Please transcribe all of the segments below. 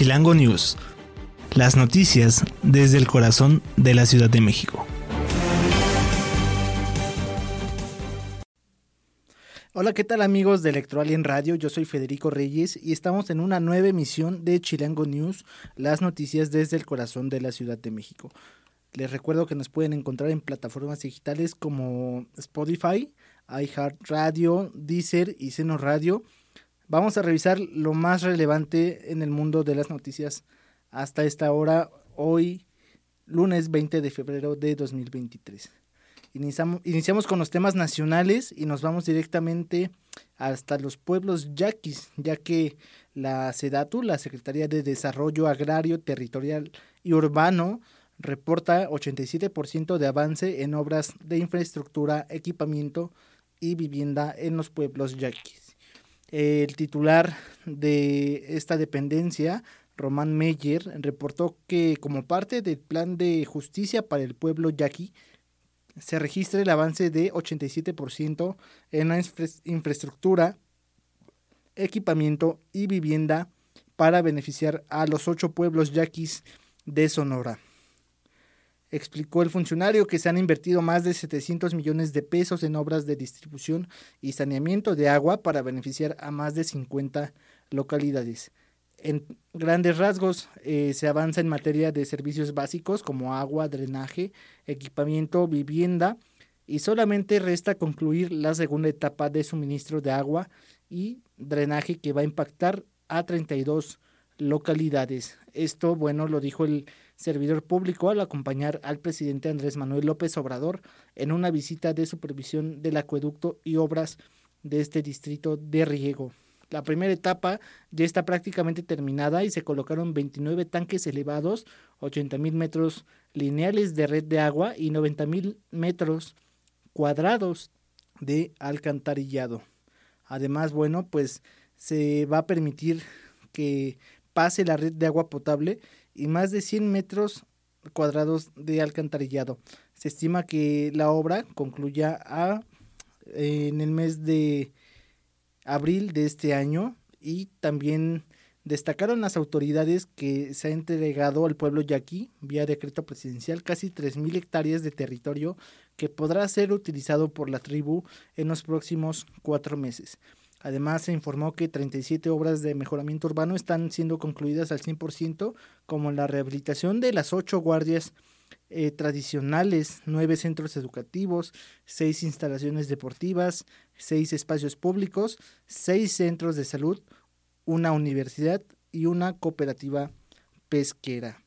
Chilango News. Las noticias desde el corazón de la Ciudad de México. Hola, ¿qué tal amigos de Electroalien Radio? Yo soy Federico Reyes y estamos en una nueva emisión de Chilango News, las noticias desde el corazón de la Ciudad de México. Les recuerdo que nos pueden encontrar en plataformas digitales como Spotify, iHeartRadio, Deezer y Seno Radio. Vamos a revisar lo más relevante en el mundo de las noticias hasta esta hora, hoy, lunes 20 de febrero de 2023. Iniciamos, iniciamos con los temas nacionales y nos vamos directamente hasta los pueblos yaquis, ya que la SEDATU, la Secretaría de Desarrollo Agrario, Territorial y Urbano, reporta 87% de avance en obras de infraestructura, equipamiento y vivienda en los pueblos yaquis. El titular de esta dependencia, Román Meyer, reportó que como parte del plan de justicia para el pueblo yaqui, se registra el avance de 87% en la infraestructura, equipamiento y vivienda para beneficiar a los ocho pueblos yaquis de Sonora. Explicó el funcionario que se han invertido más de 700 millones de pesos en obras de distribución y saneamiento de agua para beneficiar a más de 50 localidades. En grandes rasgos eh, se avanza en materia de servicios básicos como agua, drenaje, equipamiento, vivienda y solamente resta concluir la segunda etapa de suministro de agua y drenaje que va a impactar a 32 localidades. Esto, bueno, lo dijo el servidor público al acompañar al presidente Andrés Manuel López Obrador en una visita de supervisión del acueducto y obras de este distrito de riego. La primera etapa ya está prácticamente terminada y se colocaron 29 tanques elevados, 80 mil metros lineales de red de agua y 90 mil metros cuadrados de alcantarillado. Además, bueno, pues se va a permitir que pase la red de agua potable y más de 100 metros cuadrados de alcantarillado. Se estima que la obra concluya a, en el mes de abril de este año y también destacaron las autoridades que se ha entregado al pueblo yaqui vía decreto presidencial casi 3.000 hectáreas de territorio que podrá ser utilizado por la tribu en los próximos cuatro meses. Además, se informó que 37 obras de mejoramiento urbano están siendo concluidas al 100%, como la rehabilitación de las ocho guardias eh, tradicionales, nueve centros educativos, seis instalaciones deportivas, seis espacios públicos, seis centros de salud, una universidad y una cooperativa pesquera.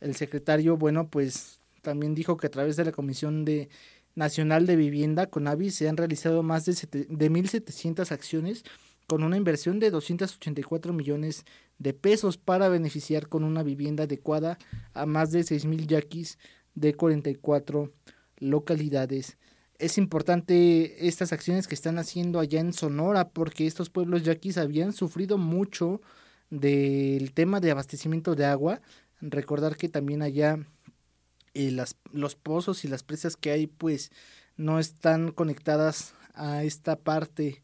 El secretario, bueno, pues también dijo que a través de la Comisión de Nacional de Vivienda, CONAVI, se han realizado más de, de 1.700 acciones con una inversión de 284 millones de pesos para beneficiar con una vivienda adecuada a más de 6.000 yaquis de 44 localidades. Es importante estas acciones que están haciendo allá en Sonora porque estos pueblos yaquis habían sufrido mucho del tema de abastecimiento de agua. Recordar que también allá eh, las, los pozos y las presas que hay pues no están conectadas a esta parte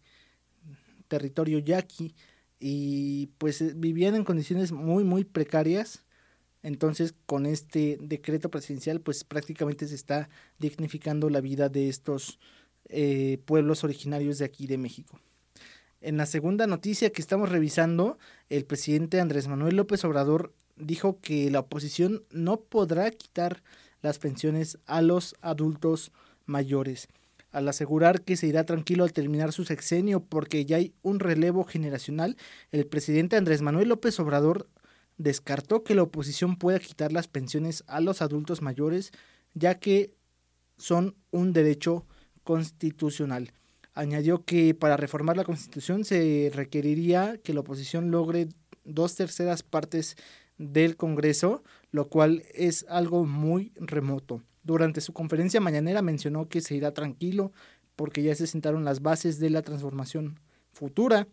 territorio yaqui y pues eh, vivían en condiciones muy muy precarias. Entonces con este decreto presidencial pues prácticamente se está dignificando la vida de estos eh, pueblos originarios de aquí de México. En la segunda noticia que estamos revisando el presidente Andrés Manuel López Obrador dijo que la oposición no podrá quitar las pensiones a los adultos mayores, al asegurar que se irá tranquilo al terminar su sexenio porque ya hay un relevo generacional, el presidente Andrés Manuel López Obrador descartó que la oposición pueda quitar las pensiones a los adultos mayores, ya que son un derecho constitucional. Añadió que para reformar la constitución se requeriría que la oposición logre dos terceras partes del Congreso, lo cual es algo muy remoto. Durante su conferencia mañanera mencionó que se irá tranquilo porque ya se sentaron las bases de la transformación futura,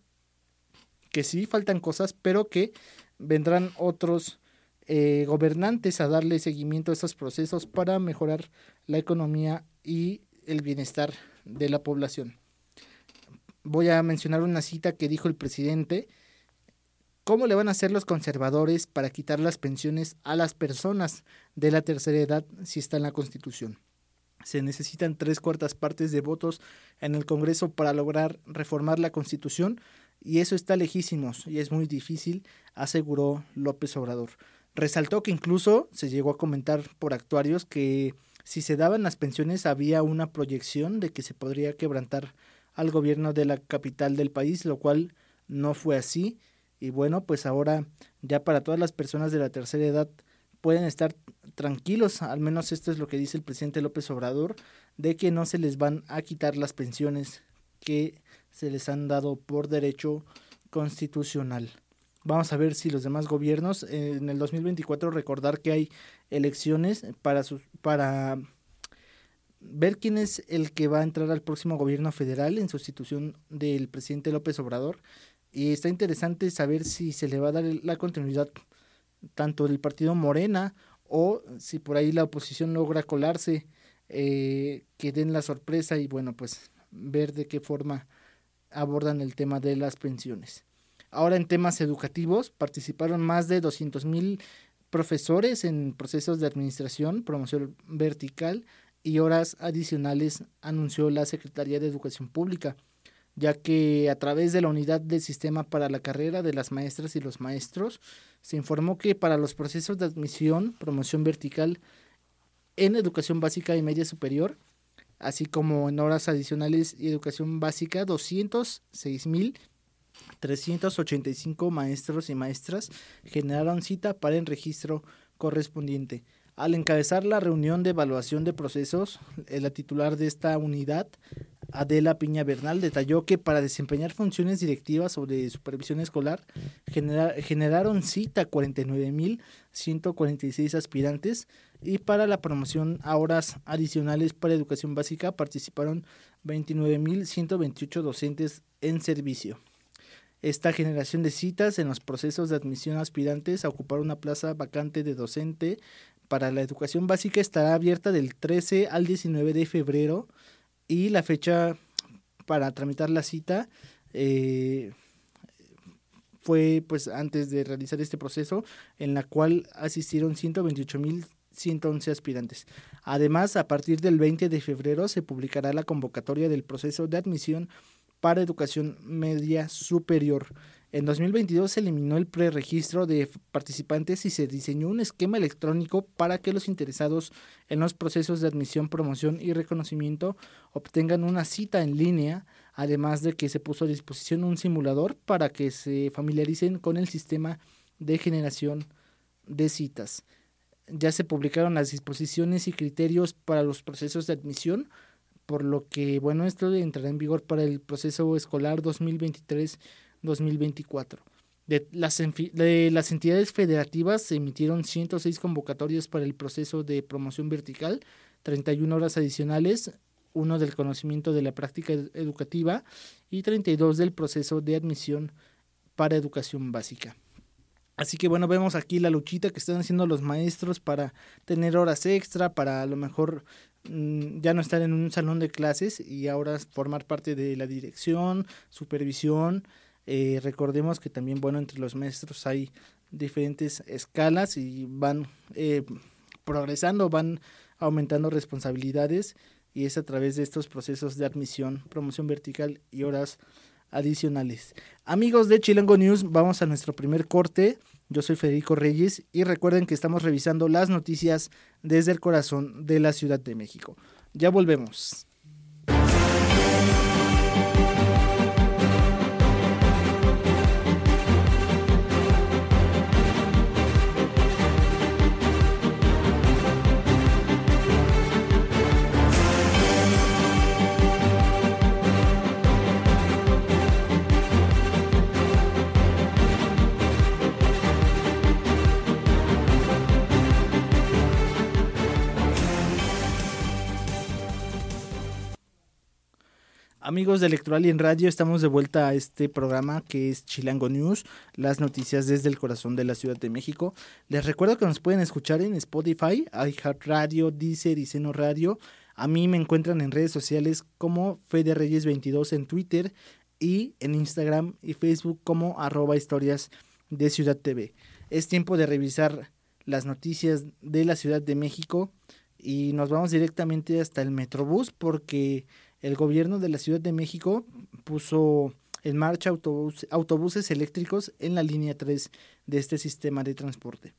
que sí faltan cosas, pero que vendrán otros eh, gobernantes a darle seguimiento a estos procesos para mejorar la economía y el bienestar de la población. Voy a mencionar una cita que dijo el presidente ¿Cómo le van a hacer los conservadores para quitar las pensiones a las personas de la tercera edad si está en la Constitución? Se necesitan tres cuartas partes de votos en el Congreso para lograr reformar la Constitución y eso está lejísimos y es muy difícil, aseguró López Obrador. Resaltó que incluso se llegó a comentar por actuarios que si se daban las pensiones había una proyección de que se podría quebrantar al gobierno de la capital del país, lo cual no fue así. Y bueno, pues ahora ya para todas las personas de la tercera edad pueden estar tranquilos, al menos esto es lo que dice el presidente López Obrador, de que no se les van a quitar las pensiones que se les han dado por derecho constitucional. Vamos a ver si los demás gobiernos en el 2024 recordar que hay elecciones para sus, para ver quién es el que va a entrar al próximo gobierno federal en sustitución del presidente López Obrador y está interesante saber si se le va a dar la continuidad tanto del partido Morena o si por ahí la oposición logra colarse, eh, que den la sorpresa y bueno, pues ver de qué forma abordan el tema de las pensiones. Ahora en temas educativos participaron más de 200 mil profesores en procesos de administración, promoción vertical y horas adicionales, anunció la Secretaría de Educación Pública, ya que a través de la unidad del sistema para la carrera de las maestras y los maestros, se informó que para los procesos de admisión, promoción vertical en educación básica y media superior, así como en horas adicionales y educación básica, 206.385 maestros y maestras generaron cita para el registro correspondiente. Al encabezar la reunión de evaluación de procesos, eh, la titular de esta unidad, Adela Piña Bernal, detalló que para desempeñar funciones directivas de supervisión escolar generaron cita 49.146 aspirantes y para la promoción a horas adicionales para educación básica participaron 29.128 docentes en servicio. Esta generación de citas en los procesos de admisión aspirantes a ocupar una plaza vacante de docente para la educación básica estará abierta del 13 al 19 de febrero y la fecha para tramitar la cita eh, fue pues antes de realizar este proceso en la cual asistieron 128.111 aspirantes. Además, a partir del 20 de febrero se publicará la convocatoria del proceso de admisión para educación media superior. En 2022 se eliminó el preregistro de participantes y se diseñó un esquema electrónico para que los interesados en los procesos de admisión, promoción y reconocimiento obtengan una cita en línea, además de que se puso a disposición un simulador para que se familiaricen con el sistema de generación de citas. Ya se publicaron las disposiciones y criterios para los procesos de admisión, por lo que, bueno, esto entrará en vigor para el proceso escolar 2023 2024. De las, de las entidades federativas se emitieron 106 convocatorias para el proceso de promoción vertical, 31 horas adicionales, uno del conocimiento de la práctica educativa y 32 del proceso de admisión para educación básica. Así que bueno, vemos aquí la luchita que están haciendo los maestros para tener horas extra, para a lo mejor mm, ya no estar en un salón de clases y ahora formar parte de la dirección, supervisión, eh, recordemos que también, bueno, entre los maestros hay diferentes escalas y van eh, progresando, van aumentando responsabilidades y es a través de estos procesos de admisión, promoción vertical y horas adicionales. Amigos de Chilango News, vamos a nuestro primer corte. Yo soy Federico Reyes y recuerden que estamos revisando las noticias desde el corazón de la Ciudad de México. Ya volvemos. Amigos de Electoral y en Radio, estamos de vuelta a este programa que es Chilango News, las noticias desde el corazón de la Ciudad de México. Les recuerdo que nos pueden escuchar en Spotify, iHeartRadio, Deezer y Seno Radio. A mí me encuentran en redes sociales como Fede Reyes 22 en Twitter y en Instagram y Facebook como arroba historias de Ciudad TV. Es tiempo de revisar las noticias de la Ciudad de México y nos vamos directamente hasta el Metrobús porque el gobierno de la Ciudad de México puso en marcha autobuses eléctricos en la línea 3 de este sistema de transporte.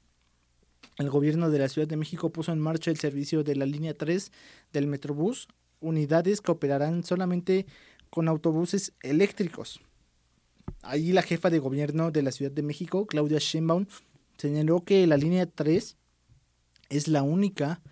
El gobierno de la Ciudad de México puso en marcha el servicio de la línea 3 del Metrobús, unidades que operarán solamente con autobuses eléctricos. Allí la jefa de gobierno de la Ciudad de México, Claudia Sheinbaum, señaló que la línea 3 es la única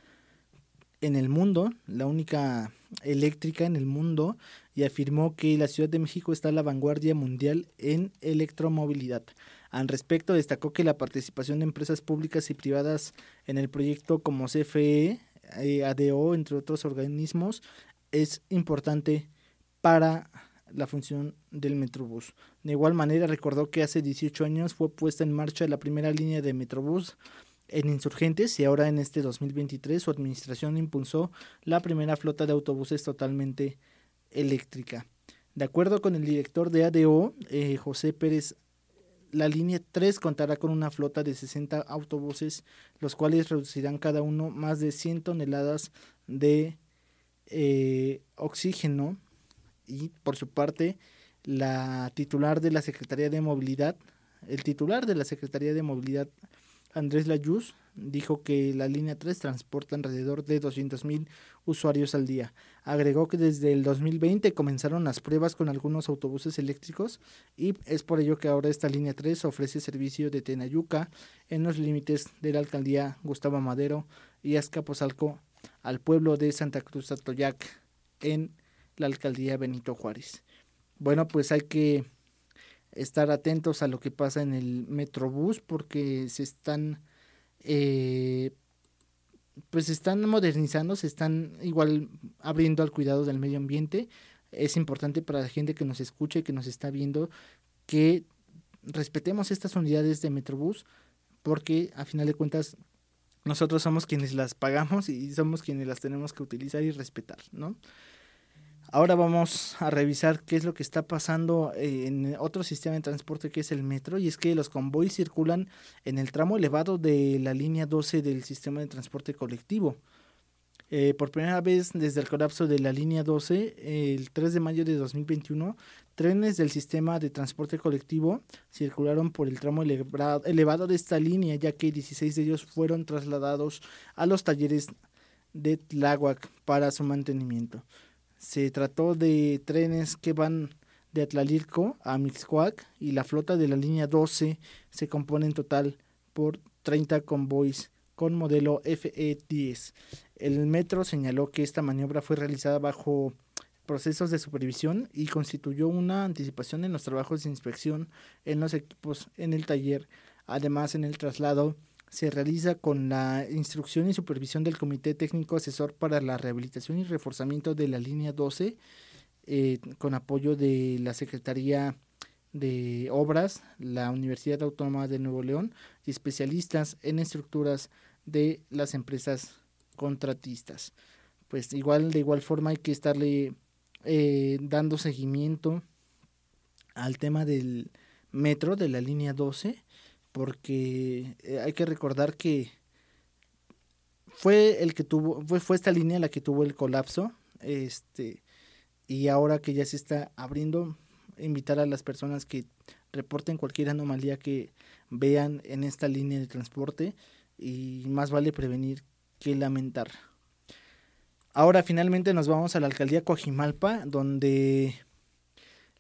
en el mundo, la única eléctrica en el mundo, y afirmó que la Ciudad de México está a la vanguardia mundial en electromovilidad. Al respecto, destacó que la participación de empresas públicas y privadas en el proyecto como CFE, eh, ADO, entre otros organismos, es importante para la función del Metrobús. De igual manera, recordó que hace 18 años fue puesta en marcha la primera línea de Metrobús en Insurgentes y ahora en este 2023 su administración impulsó la primera flota de autobuses totalmente eléctrica. De acuerdo con el director de ADO, eh, José Pérez, la línea 3 contará con una flota de 60 autobuses, los cuales reducirán cada uno más de 100 toneladas de eh, oxígeno y por su parte la titular de la Secretaría de Movilidad, el titular de la Secretaría de Movilidad, Andrés Layuz, dijo que la línea 3 transporta alrededor de 200.000 usuarios al día. Agregó que desde el 2020 comenzaron las pruebas con algunos autobuses eléctricos y es por ello que ahora esta línea 3 ofrece servicio de Tenayuca en los límites de la alcaldía Gustavo Madero y Azcapotzalco al pueblo de Santa Cruz Atoyac en la alcaldía Benito Juárez. Bueno, pues hay que estar atentos a lo que pasa en el Metrobús porque se están eh, pues se están modernizando, se están igual abriendo al cuidado del medio ambiente. Es importante para la gente que nos escuche y que nos está viendo que respetemos estas unidades de Metrobús porque a final de cuentas nosotros somos quienes las pagamos y somos quienes las tenemos que utilizar y respetar, ¿no? Ahora vamos a revisar qué es lo que está pasando en otro sistema de transporte que es el metro y es que los convoys circulan en el tramo elevado de la línea 12 del sistema de transporte colectivo. Eh, por primera vez desde el colapso de la línea 12, el 3 de mayo de 2021, trenes del sistema de transporte colectivo circularon por el tramo elevado de esta línea, ya que 16 de ellos fueron trasladados a los talleres de Tláhuac para su mantenimiento. Se trató de trenes que van de Atlalilco a Mixcoac y la flota de la línea 12 se compone en total por 30 convoys con modelo FE10. El metro señaló que esta maniobra fue realizada bajo procesos de supervisión y constituyó una anticipación en los trabajos de inspección en los equipos en el taller. Además, en el traslado se realiza con la instrucción y supervisión del Comité Técnico Asesor para la Rehabilitación y Reforzamiento de la Línea 12, eh, con apoyo de la Secretaría de Obras, la Universidad Autónoma de Nuevo León y especialistas en estructuras de las empresas contratistas. Pues igual, de igual forma hay que estarle eh, dando seguimiento al tema del metro de la línea 12 porque eh, hay que recordar que fue el que tuvo fue, fue esta línea la que tuvo el colapso este y ahora que ya se está abriendo invitar a las personas que reporten cualquier anomalía que vean en esta línea de transporte y más vale prevenir que lamentar. Ahora finalmente nos vamos a la alcaldía Coajimalpa donde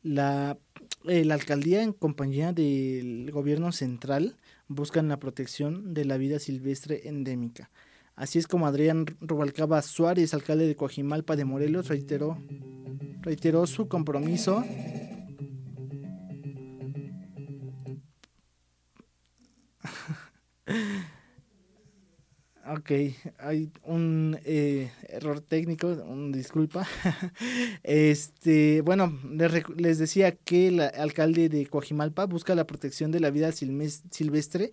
la eh, la alcaldía en compañía del gobierno central buscan la protección de la vida silvestre endémica. Así es como Adrián Rubalcaba Suárez, alcalde de Coajimalpa de Morelos, reiteró, reiteró su compromiso Ok, hay un eh, error técnico, un disculpa. este, bueno, les, decía que el alcalde de Coajimalpa busca la protección de la vida silvestre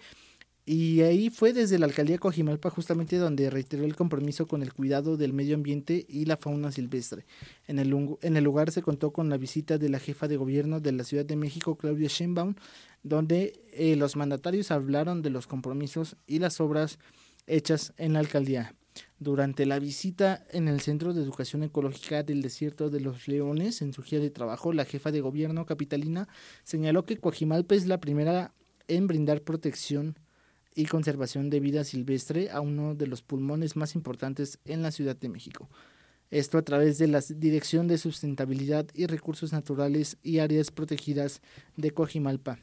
Y ahí fue desde la alcaldía de Coajimalpa justamente donde reiteró el compromiso con el cuidado del medio ambiente y la fauna silvestre. En el, en el lugar se contó con la visita de la jefa de gobierno de la Ciudad de México, Claudia Sheinbaum, donde eh, los mandatarios hablaron de los compromisos y las obras hechas en la alcaldía. Durante la visita en el Centro de Educación Ecológica del Desierto de los Leones, en su gira de trabajo, la jefa de gobierno capitalina señaló que Coajimalpa es la primera en brindar protección y conservación de vida silvestre a uno de los pulmones más importantes en la Ciudad de México. Esto a través de la Dirección de Sustentabilidad y Recursos Naturales y Áreas Protegidas de Coajimalpa.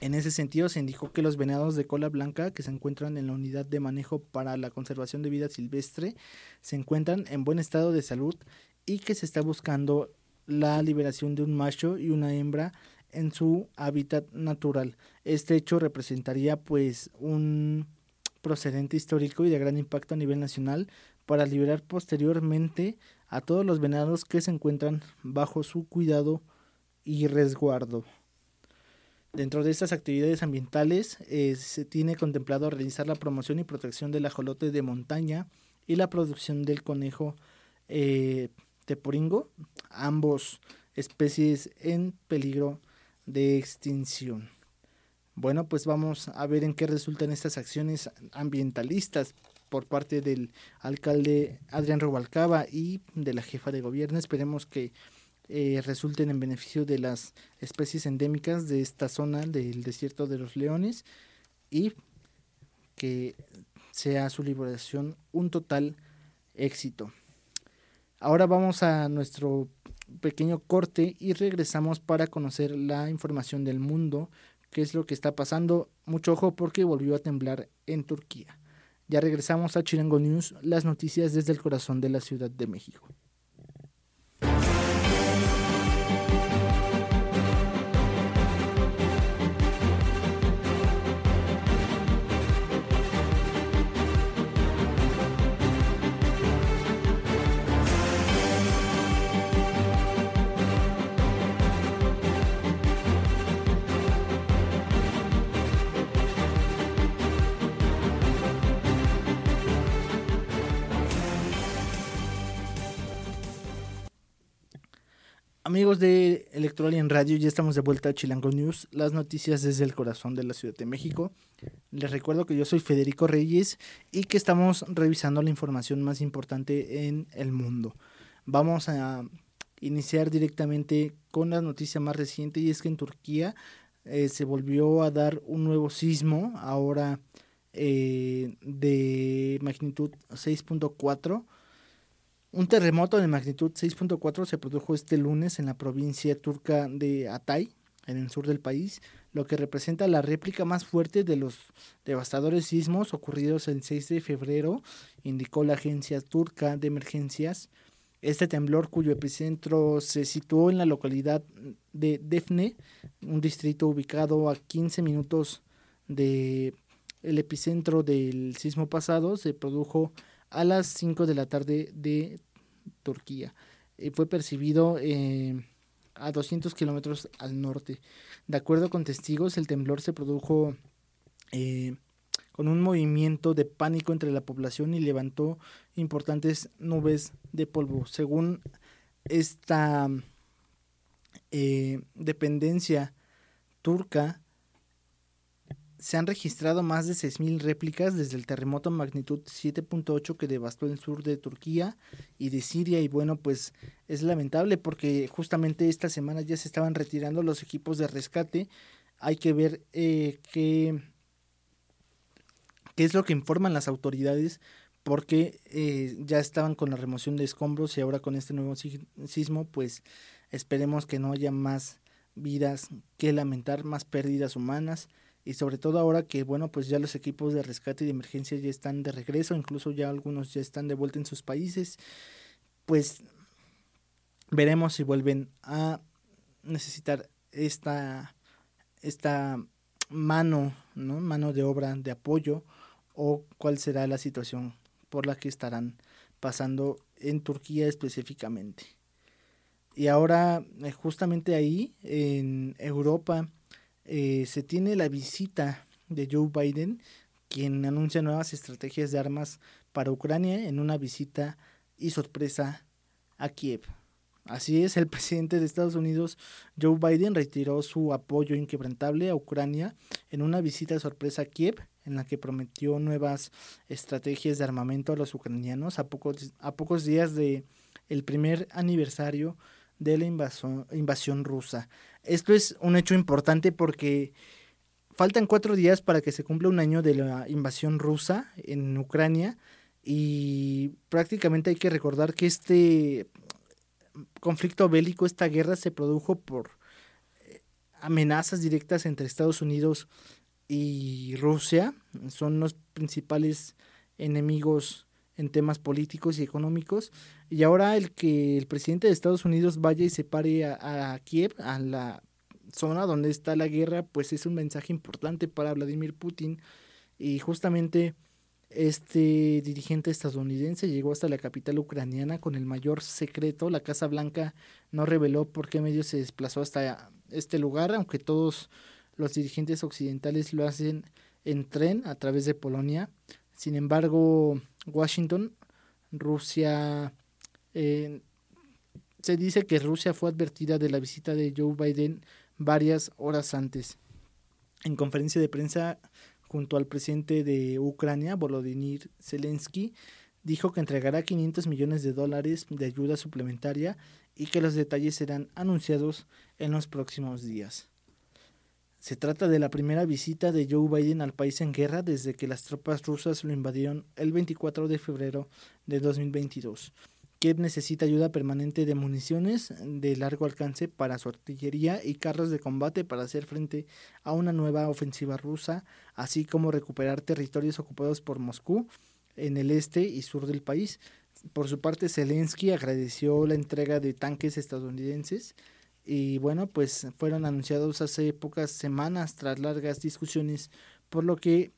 En ese sentido, se indicó que los venados de cola blanca que se encuentran en la unidad de manejo para la conservación de vida silvestre se encuentran en buen estado de salud y que se está buscando la liberación de un macho y una hembra en su hábitat natural. Este hecho representaría pues un procedente histórico y de gran impacto a nivel nacional para liberar posteriormente a todos los venados que se encuentran bajo su cuidado y resguardo. Dentro de estas actividades ambientales eh, se tiene contemplado realizar la promoción y protección del ajolote de montaña y la producción del conejo eh, teporingo, ambos especies en peligro de extinción. Bueno, pues vamos a ver en qué resultan estas acciones ambientalistas por parte del alcalde Adrián Robalcaba y de la jefa de gobierno. Esperemos que eh, resulten en beneficio de las especies endémicas de esta zona del desierto de los leones y que sea su liberación un total éxito. Ahora vamos a nuestro pequeño corte y regresamos para conocer la información del mundo, qué es lo que está pasando. Mucho ojo porque volvió a temblar en Turquía. Ya regresamos a Chirango News, las noticias desde el corazón de la Ciudad de México. Amigos de Electoral en Radio, ya estamos de vuelta a Chilango News, las noticias desde el corazón de la Ciudad de México. Les recuerdo que yo soy Federico Reyes y que estamos revisando la información más importante en el mundo. Vamos a iniciar directamente con la noticia más reciente y es que en Turquía eh, se volvió a dar un nuevo sismo, ahora eh, de magnitud 6.4 un terremoto de magnitud 6.4 se produjo este lunes en la provincia turca de Atay, en el sur del país, lo que representa la réplica más fuerte de los devastadores sismos ocurridos el 6 de febrero, indicó la agencia turca de emergencias. Este temblor, cuyo epicentro se situó en la localidad de Defne, un distrito ubicado a 15 minutos del epicentro del sismo pasado, se produjo a las 5 de la tarde de Turquía. y fue percibido eh, a 200 kilómetros al norte. De acuerdo con testigos, el temblor se produjo eh, con un movimiento de pánico entre la población y levantó importantes nubes de polvo. Según esta eh, dependencia turca, se han registrado más de 6.000 réplicas desde el terremoto magnitud 7.8 que devastó el sur de Turquía y de Siria. Y bueno, pues es lamentable porque justamente esta semana ya se estaban retirando los equipos de rescate. Hay que ver eh, qué, qué es lo que informan las autoridades porque eh, ya estaban con la remoción de escombros y ahora con este nuevo sismo, pues esperemos que no haya más vidas que lamentar, más pérdidas humanas y sobre todo ahora que bueno pues ya los equipos de rescate y de emergencia ya están de regreso incluso ya algunos ya están de vuelta en sus países pues veremos si vuelven a necesitar esta esta mano no mano de obra de apoyo o cuál será la situación por la que estarán pasando en Turquía específicamente. Y ahora justamente ahí en Europa eh, se tiene la visita de Joe Biden, quien anuncia nuevas estrategias de armas para Ucrania en una visita y sorpresa a Kiev. Así es, el presidente de Estados Unidos, Joe Biden, retiró su apoyo inquebrantable a Ucrania en una visita sorpresa a Kiev, en la que prometió nuevas estrategias de armamento a los ucranianos a pocos, a pocos días de el primer aniversario de la invasión, invasión rusa. Esto es un hecho importante porque faltan cuatro días para que se cumpla un año de la invasión rusa en Ucrania y prácticamente hay que recordar que este conflicto bélico, esta guerra se produjo por eh, amenazas directas entre Estados Unidos y Rusia. Son los principales enemigos en temas políticos y económicos. Y ahora el que el presidente de Estados Unidos vaya y se pare a, Kiev, a la zona donde está la guerra, pues es un mensaje importante para Vladimir Putin. Y justamente este dirigente estadounidense llegó hasta la capital ucraniana con el mayor secreto. La Casa Blanca no reveló por qué medio se desplazó hasta este lugar, aunque todos los dirigentes occidentales lo hacen en tren a través de Polonia. Sin embargo, Washington, Rusia, eh, se dice que Rusia fue advertida de la visita de Joe Biden varias horas antes. En conferencia de prensa junto al presidente de Ucrania, Volodymyr Zelensky, dijo que entregará 500 millones de dólares de ayuda suplementaria y que los detalles serán anunciados en los próximos días. Se trata de la primera visita de Joe Biden al país en guerra desde que las tropas rusas lo invadieron el 24 de febrero de 2022. Kiev necesita ayuda permanente de municiones de largo alcance para su artillería y carros de combate para hacer frente a una nueva ofensiva rusa, así como recuperar territorios ocupados por Moscú en el este y sur del país. Por su parte, Zelensky agradeció la entrega de tanques estadounidenses y bueno, pues fueron anunciados hace pocas semanas tras largas discusiones, por lo que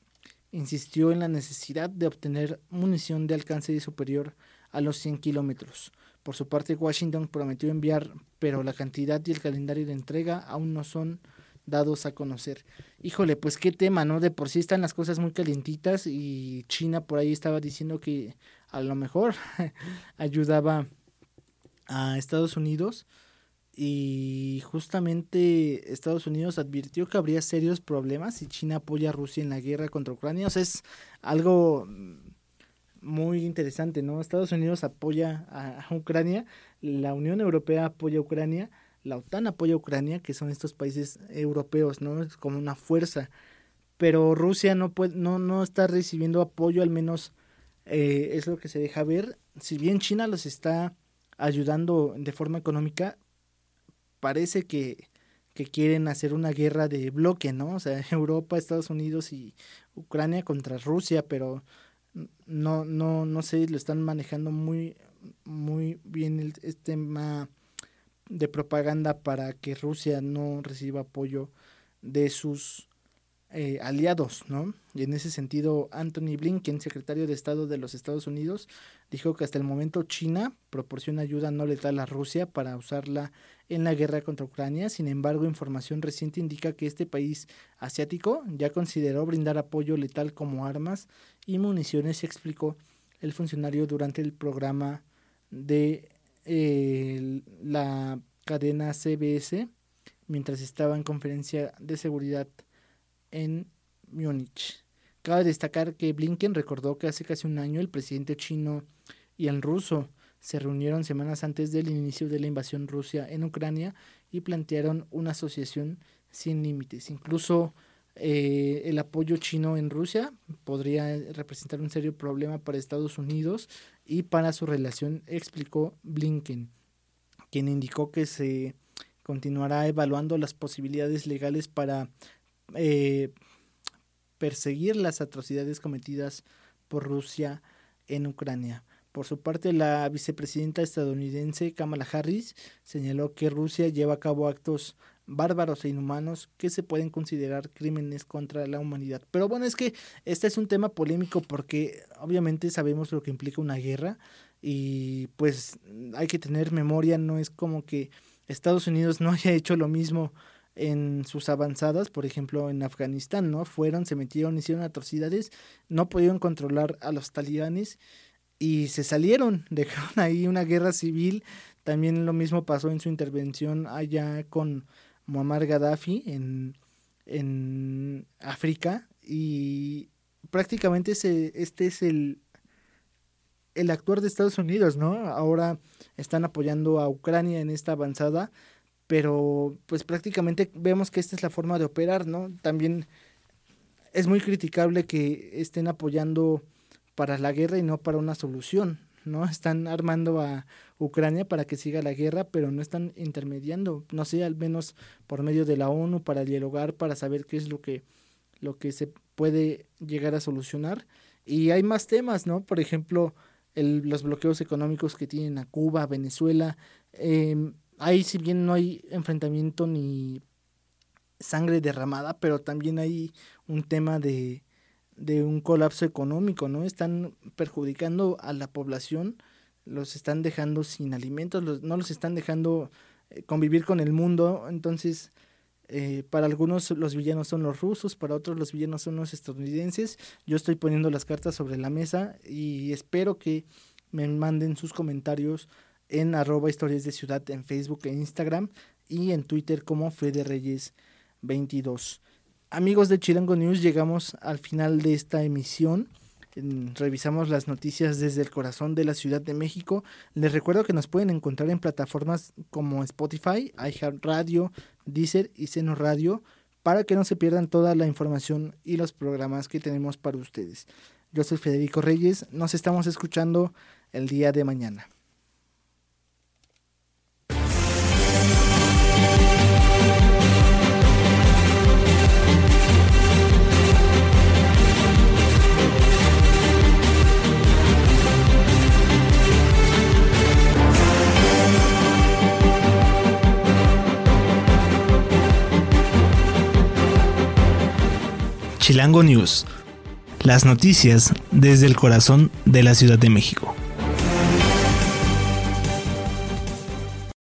insistió en la necesidad de obtener munición de alcance superior a los 100 kilómetros. Por su parte, Washington prometió enviar, pero la cantidad y el calendario de entrega aún no son dados a conocer. Híjole, pues qué tema, ¿no? De por sí están las cosas muy calientitas y China por ahí estaba diciendo que a lo mejor ayudaba a Estados Unidos y justamente Estados Unidos advirtió que habría serios problemas si China apoya a Rusia en la guerra contra Ucrania. O sea, es algo muy interesante, ¿no? Estados Unidos apoya a, Ucrania, la Unión Europea apoya a Ucrania, la OTAN apoya a Ucrania, que son estos países europeos, ¿no? Es como una fuerza. Pero Rusia no, puede, no, no está recibiendo apoyo, al menos eh, es lo que se deja ver. Si bien China los está ayudando de forma económica, parece que, quieren hacer una guerra de bloque, ¿no? O sea, Europa, Estados Unidos y Ucrania contra Rusia, pero no, no, no sé, lo están manejando muy, muy bien el, este tema de propaganda para que Rusia no reciba apoyo de sus eh, aliados, ¿no? Y en ese sentido, Anthony Blinken, secretario de Estado de los Estados Unidos, dijo que hasta el momento China proporciona ayuda no letal a Rusia para usarla en la guerra contra Ucrania. Sin embargo, información reciente indica que este país asiático ya consideró brindar apoyo letal como armas y municiones, explicó el funcionario durante el programa de eh, la cadena CBS mientras estaba en conferencia de seguridad en Múnich. Cabe destacar que Blinken recordó que hace casi un año el presidente chino y el ruso se reunieron semanas antes del inicio de la invasión rusa en Ucrania y plantearon una asociación sin límites. Incluso eh, el apoyo chino en Rusia podría representar un serio problema para Estados Unidos y para su relación, explicó Blinken, quien indicó que se continuará evaluando las posibilidades legales para eh, perseguir las atrocidades cometidas por Rusia en Ucrania. Por su parte, la vicepresidenta estadounidense Kamala Harris señaló que Rusia lleva a cabo actos bárbaros e inhumanos que se pueden considerar crímenes contra la humanidad. Pero bueno, es que este es un tema polémico porque obviamente sabemos lo que implica una guerra y pues hay que tener memoria, no es como que Estados Unidos no haya hecho lo mismo en sus avanzadas, por ejemplo en Afganistán, ¿no? Fueron, se metieron, hicieron atrocidades, no pudieron controlar a los talibanes y se salieron, dejaron ahí una guerra civil. También lo mismo pasó en su intervención allá con Muammar Gaddafi en, en África y prácticamente ese, este es el, el actuar de Estados Unidos, ¿no? Ahora están apoyando a Ucrania en esta avanzada, pero pues prácticamente vemos que esta es la forma de operar, ¿no? También es muy criticable que estén apoyando para la guerra y no para una solución, ¿no? Están armando a Ucrania para que siga la guerra, pero no están intermediando, no sé, al menos por medio de la ONU para dialogar, para saber qué es lo que lo que se puede llegar a solucionar. Y hay más temas, ¿no? Por ejemplo, los bloqueos económicos que tienen a Cuba, Venezuela. Eh, ahí si bien no hay enfrentamiento ni sangre derramada, pero también hay un tema de, de un colapso económico, ¿no? Están perjudicando a la población, los están dejando sin alimentos, no los están dejando eh, convivir con el mundo, entonces eh, para algunos los villanos son los rusos, para otros los villanos son los estadounidenses. Yo estoy poniendo las cartas sobre la mesa y espero que me manden sus comentarios en arroba historias de ciudad en Facebook e Instagram y en Twitter como Fede Reyes 22. Amigos de Chilango News, llegamos al final de esta emisión revisamos las noticias desde el corazón de la Ciudad de México. Les recuerdo que nos pueden encontrar en plataformas como Spotify, iHeartRadio, Deezer y Seno Radio para que no se pierdan toda la información y los programas que tenemos para ustedes. Yo soy Federico Reyes, nos estamos escuchando el día de mañana. Chilango News. Las noticias desde el corazón de la Ciudad de México.